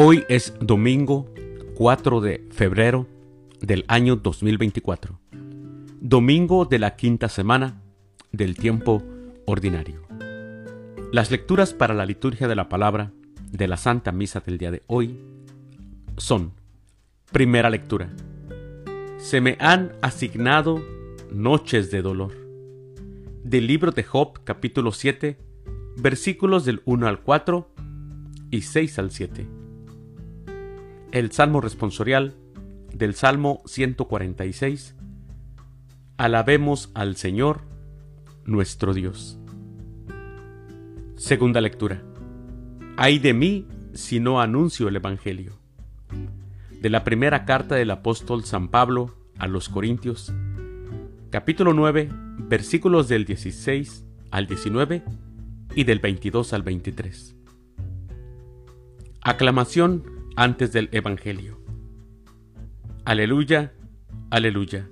Hoy es domingo 4 de febrero del año 2024, domingo de la quinta semana del tiempo ordinario. Las lecturas para la liturgia de la palabra de la Santa Misa del día de hoy son, primera lectura, se me han asignado noches de dolor. Del libro de Job capítulo 7, versículos del 1 al 4 y 6 al 7. El Salmo responsorial del Salmo 146. Alabemos al Señor, nuestro Dios. Segunda lectura. Ay de mí si no anuncio el Evangelio. De la primera carta del apóstol San Pablo a los Corintios, capítulo 9, versículos del 16 al 19 y del 22 al 23. Aclamación antes del Evangelio. Aleluya, aleluya.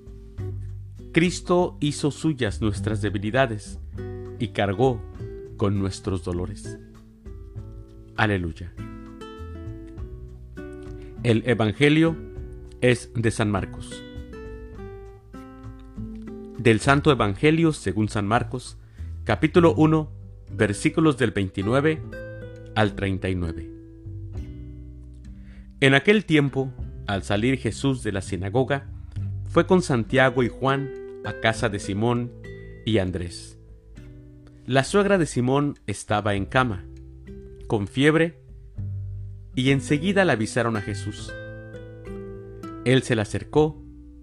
Cristo hizo suyas nuestras debilidades y cargó con nuestros dolores. Aleluya. El Evangelio es de San Marcos. Del Santo Evangelio según San Marcos, capítulo 1, versículos del 29 al 39. En aquel tiempo, al salir Jesús de la sinagoga, fue con Santiago y Juan a casa de Simón y Andrés. La suegra de Simón estaba en cama, con fiebre, y enseguida la avisaron a Jesús. Él se la acercó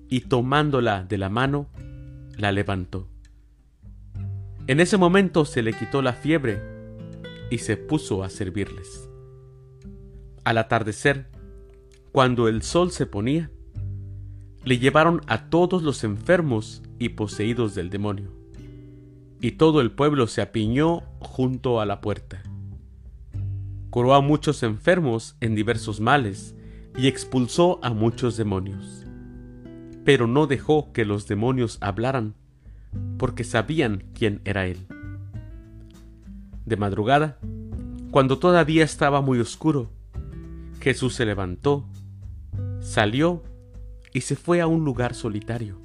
y tomándola de la mano, la levantó. En ese momento se le quitó la fiebre y se puso a servirles. Al atardecer, cuando el sol se ponía, le llevaron a todos los enfermos y poseídos del demonio, y todo el pueblo se apiñó junto a la puerta. Curó a muchos enfermos en diversos males y expulsó a muchos demonios. Pero no dejó que los demonios hablaran, porque sabían quién era él. De madrugada, cuando todavía estaba muy oscuro, Jesús se levantó Salió y se fue a un lugar solitario,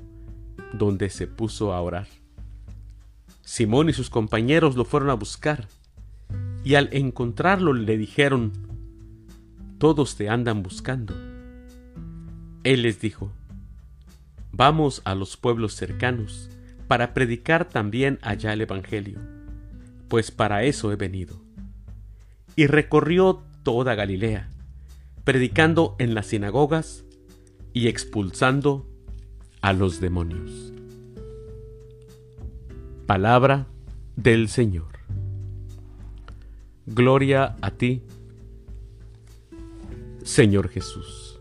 donde se puso a orar. Simón y sus compañeros lo fueron a buscar, y al encontrarlo le dijeron, Todos te andan buscando. Él les dijo, Vamos a los pueblos cercanos, para predicar también allá el Evangelio, pues para eso he venido. Y recorrió toda Galilea predicando en las sinagogas y expulsando a los demonios. Palabra del Señor. Gloria a ti, Señor Jesús.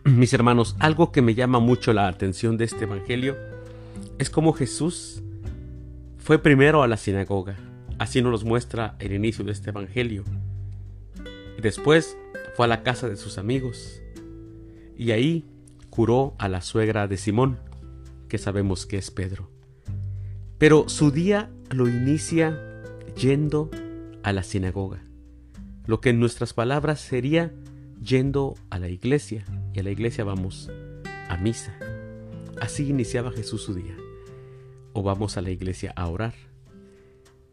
Mis hermanos, algo que me llama mucho la atención de este Evangelio es cómo Jesús fue primero a la sinagoga. Así nos muestra el inicio de este Evangelio después fue a la casa de sus amigos y ahí curó a la suegra de Simón, que sabemos que es Pedro. Pero su día lo inicia yendo a la sinagoga, lo que en nuestras palabras sería yendo a la iglesia, y a la iglesia vamos a misa. Así iniciaba Jesús su día. O vamos a la iglesia a orar.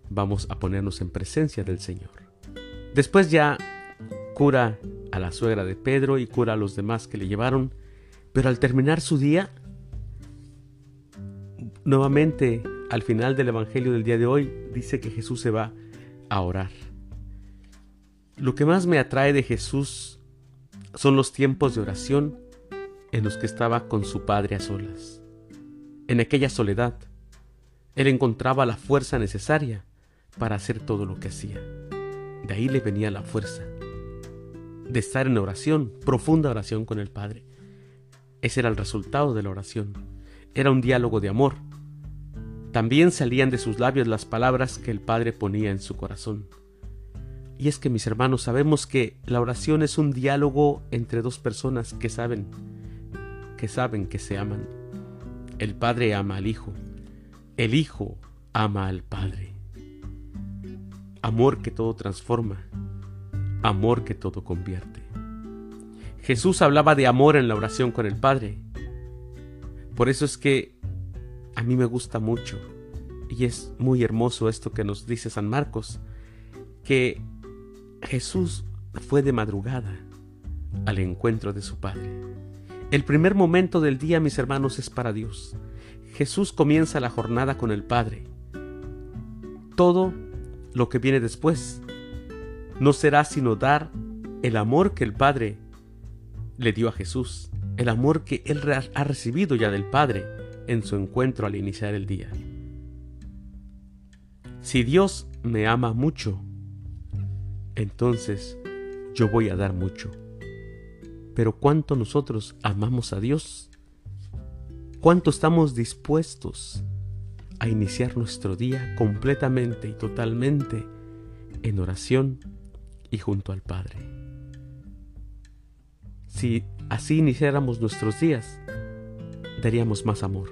Vamos a ponernos en presencia del Señor. Después ya cura a la suegra de Pedro y cura a los demás que le llevaron, pero al terminar su día, nuevamente al final del Evangelio del día de hoy, dice que Jesús se va a orar. Lo que más me atrae de Jesús son los tiempos de oración en los que estaba con su Padre a solas. En aquella soledad, Él encontraba la fuerza necesaria para hacer todo lo que hacía. De ahí le venía la fuerza de estar en oración, profunda oración con el Padre. Ese era el resultado de la oración. Era un diálogo de amor. También salían de sus labios las palabras que el Padre ponía en su corazón. Y es que mis hermanos sabemos que la oración es un diálogo entre dos personas que saben, que saben que se aman. El Padre ama al Hijo, el Hijo ama al Padre. Amor que todo transforma, amor que todo convierte. Jesús hablaba de amor en la oración con el Padre. Por eso es que a mí me gusta mucho y es muy hermoso esto que nos dice San Marcos, que Jesús fue de madrugada al encuentro de su Padre. El primer momento del día, mis hermanos, es para Dios. Jesús comienza la jornada con el Padre. Todo lo que viene después no será sino dar el amor que el Padre le dio a Jesús, el amor que Él ha recibido ya del Padre en su encuentro al iniciar el día. Si Dios me ama mucho, entonces yo voy a dar mucho. Pero ¿cuánto nosotros amamos a Dios? ¿Cuánto estamos dispuestos a iniciar nuestro día completamente y totalmente en oración y junto al Padre? Si así iniciáramos nuestros días, daríamos más amor.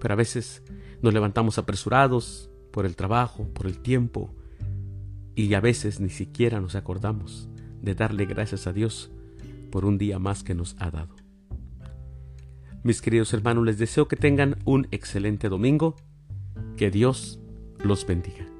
Pero a veces nos levantamos apresurados por el trabajo, por el tiempo, y a veces ni siquiera nos acordamos de darle gracias a Dios por un día más que nos ha dado. Mis queridos hermanos, les deseo que tengan un excelente domingo. Que Dios los bendiga.